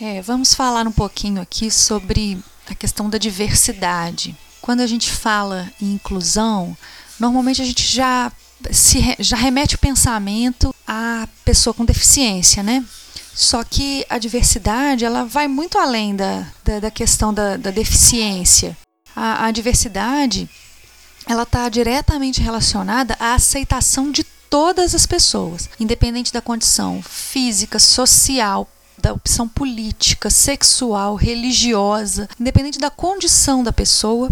É, vamos falar um pouquinho aqui sobre a questão da diversidade. Quando a gente fala em inclusão, normalmente a gente já se já remete o pensamento à pessoa com deficiência, né? Só que a diversidade ela vai muito além da, da, da questão da, da deficiência. A, a diversidade ela está diretamente relacionada à aceitação de todas as pessoas, independente da condição física, social, da opção política, sexual, religiosa, independente da condição da pessoa,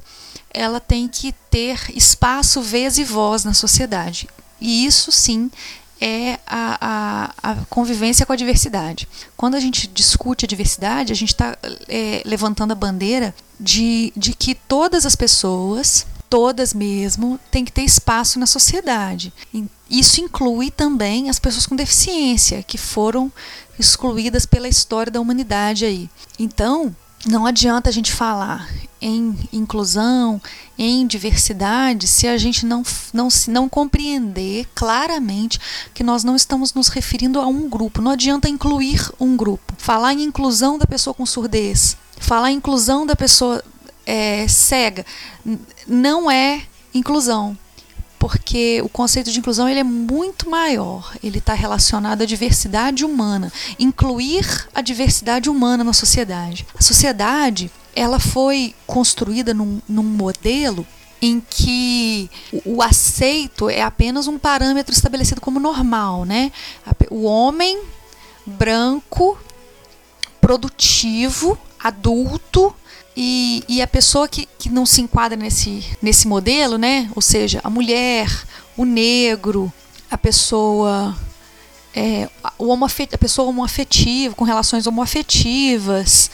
ela tem que ter espaço, vez e voz na sociedade. E isso sim é a, a, a, convivência com a diversidade. Quando a gente discute a diversidade, a gente está é, levantando a bandeira de, de que todas as pessoas, todas mesmo, têm que ter espaço na sociedade. Isso inclui também as pessoas com deficiência, que foram excluídas pela história da humanidade aí. Então, não adianta a gente falar em inclusão, em diversidade, se a gente não, não, se não compreender claramente que nós não estamos nos referindo a um grupo. Não adianta incluir um grupo. Falar em inclusão da pessoa com surdez, falar em inclusão da pessoa é, cega, não é inclusão porque o conceito de inclusão ele é muito maior. Ele está relacionado à diversidade humana, incluir a diversidade humana na sociedade. A sociedade ela foi construída num, num modelo em que o, aceito é apenas um parâmetro estabelecido como normal, né? O homem branco, produtivo, adulto, e, e, a pessoa que, que não se enquadra nesse, nesse modelo, né? Ou seja, a mulher, o negro, a pessoa é, o homoafet, a pessoa homoafetiva, com relações homoafetivas,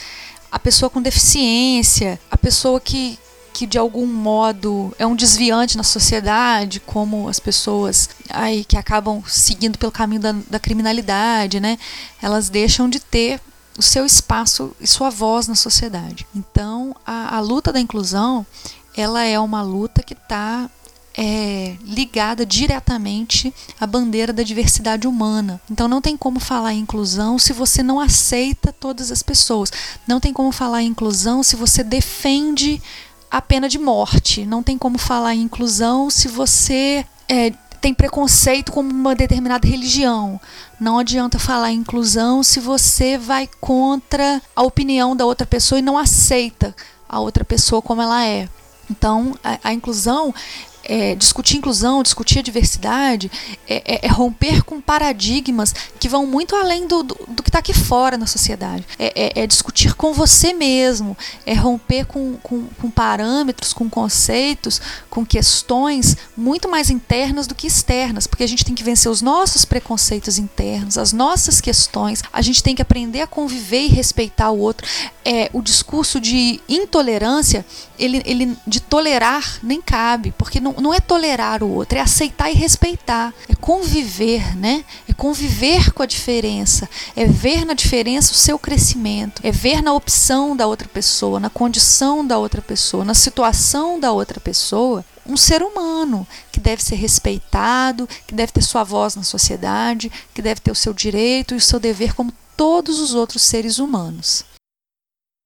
a pessoa com deficiência, a pessoa que, que de algum modo é um desviante na sociedade, como as pessoas aí que acabam seguindo pelo caminho da, da criminalidade, né? Elas deixam de ter o seu espaço e sua voz na sociedade. Então, a, a luta da inclusão, ela é uma luta que está é, ligada diretamente à bandeira da diversidade humana. Então não tem como falar em inclusão se você não aceita todas as pessoas. Não tem como falar em inclusão se você defende a pena de morte. Não tem como falar em inclusão se você é, tem preconceito com uma determinada religião. Não adianta falar inclusão se você vai contra a opinião da outra pessoa e não aceita a outra pessoa como ela é. Então, a, a inclusão é, discutir inclusão, discutir a diversidade, é, é, é, romper com paradigmas que vão muito além do, do que está aqui fora na sociedade. É, é, é, discutir com você mesmo, é romper com, com, com, parâmetros, com conceitos, com questões muito mais internas do que externas, porque a gente tem que vencer os nossos preconceitos internos, as nossas questões, a gente tem que aprender a conviver e respeitar o outro. É, o discurso de intolerância, ele, ele de tolerar nem cabe, porque não, não é tolerar o outro, é aceitar e respeitar, é conviver, né? É conviver com a diferença, é ver na diferença o seu crescimento, é ver na opção da outra pessoa, na condição da outra pessoa, na situação da outra pessoa um ser humano que deve ser respeitado, que deve ter sua voz na sociedade, que deve ter o seu direito e o seu dever como todos os outros seres humanos.